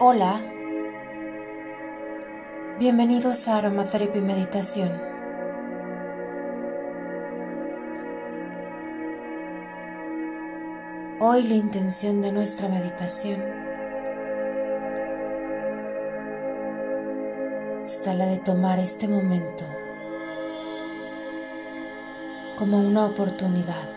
Hola, bienvenidos a Aromatherapy Meditación. Hoy la intención de nuestra meditación está la de tomar este momento como una oportunidad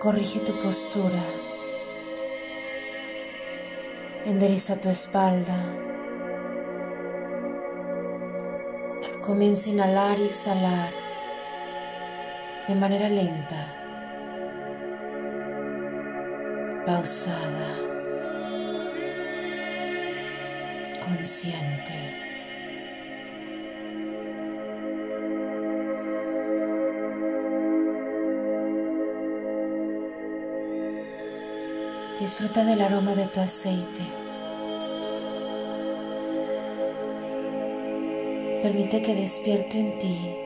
Corrige tu postura. Endereza tu espalda. Comienza a inhalar y exhalar de manera lenta, pausada, consciente. Disfruta del aroma de tu aceite. Permite que despierte en ti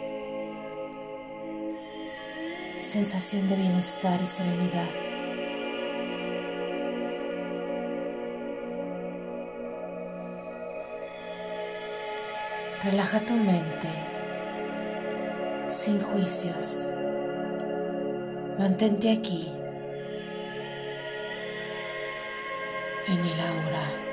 sensación de bienestar y serenidad. Relaja tu mente sin juicios. Mantente aquí en el aura.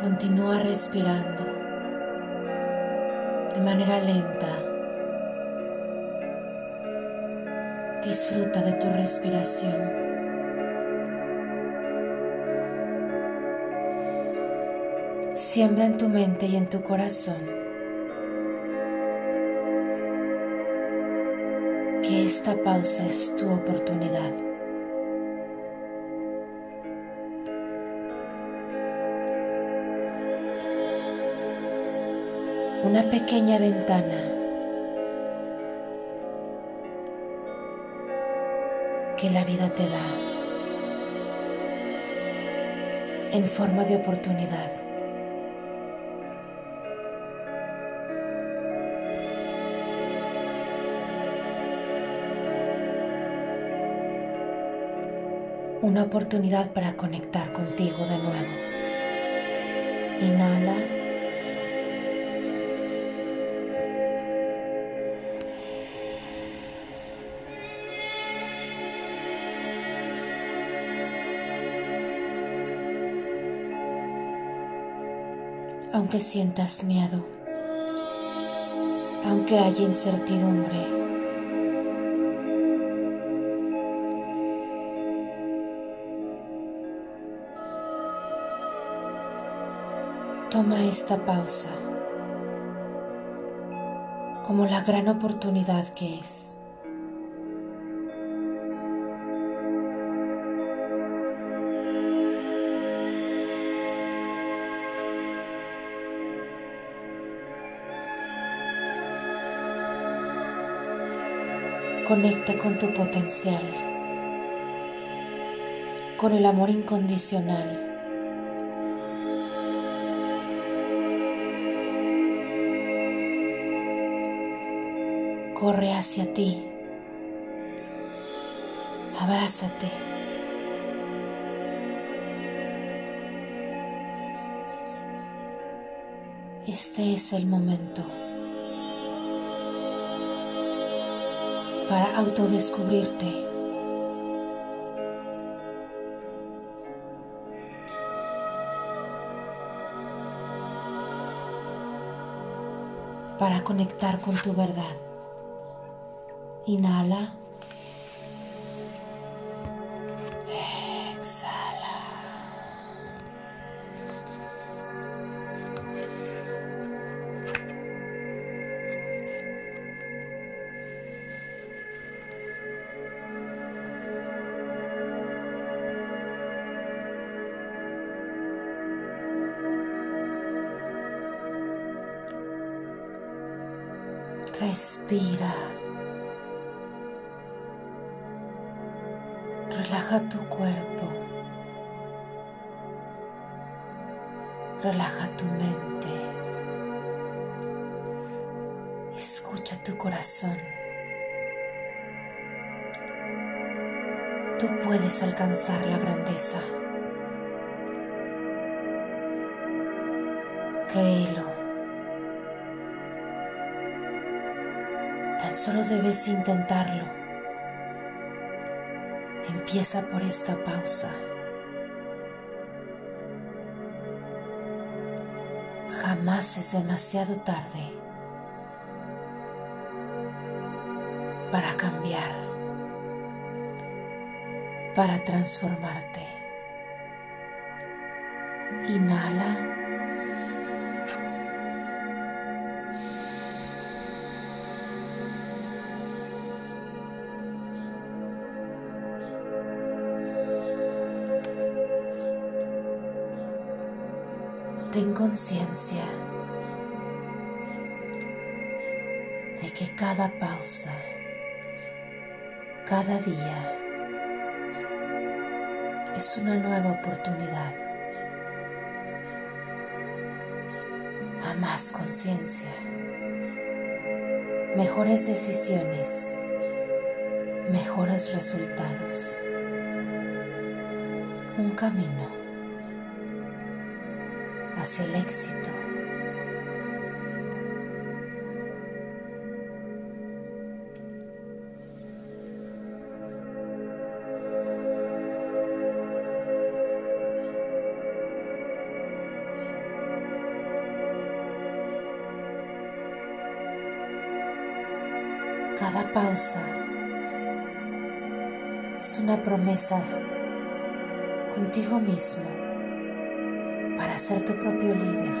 Continúa respirando de manera lenta. Disfruta de tu respiración. Siembra en tu mente y en tu corazón que esta pausa es tu oportunidad. Una pequeña ventana que la vida te da en forma de oportunidad. Una oportunidad para conectar contigo de nuevo. Inhala. Aunque sientas miedo, aunque haya incertidumbre. Toma esta pausa como la gran oportunidad que es. Conecta con tu potencial, con el amor incondicional. Corre hacia ti, abrázate. Este es el momento. Para autodescubrirte. Para conectar con tu verdad. Inhala. Respira. Relaja tu cuerpo. Relaja tu mente. Escucha tu corazón. Tú puedes alcanzar la grandeza. Créelo. Solo debes intentarlo. Empieza por esta pausa. Jamás es demasiado tarde para cambiar, para transformarte. Inhala. Ten conciencia de que cada pausa, cada día, es una nueva oportunidad a más conciencia, mejores decisiones, mejores resultados, un camino hacia el éxito. Cada pausa es una promesa contigo mismo ser tu propio líder.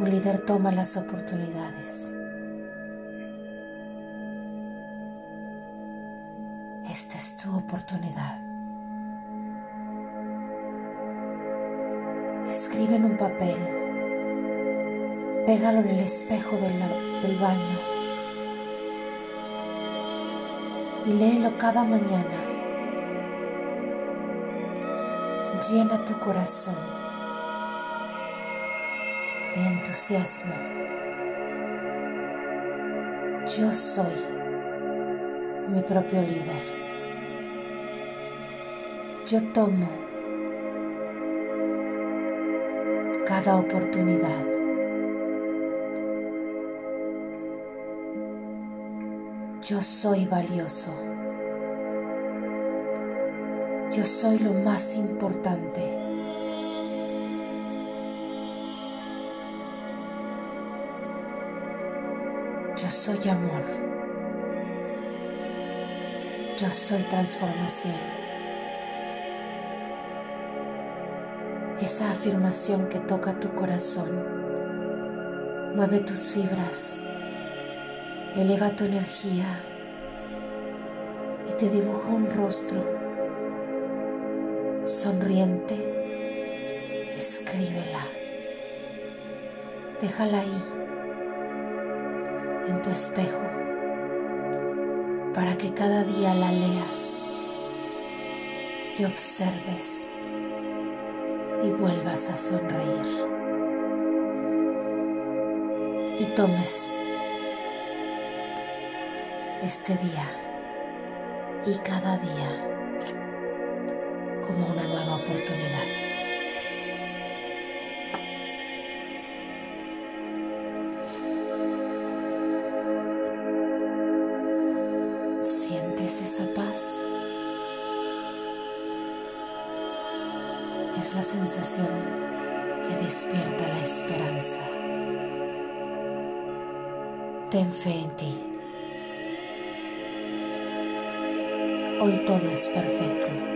Un líder toma las oportunidades. Esta es tu oportunidad. Escribe en un papel, pégalo en el espejo del baño y léelo cada mañana llena tu corazón de entusiasmo. Yo soy mi propio líder. Yo tomo cada oportunidad. Yo soy valioso. Yo soy lo más importante. Yo soy amor. Yo soy transformación. Esa afirmación que toca tu corazón, mueve tus fibras, eleva tu energía y te dibuja un rostro sonriente, escríbela. Déjala ahí, en tu espejo, para que cada día la leas, te observes y vuelvas a sonreír. Y tomes este día y cada día como una nueva oportunidad. ¿Sientes esa paz? Es la sensación que despierta la esperanza. Ten fe en ti. Hoy todo es perfecto.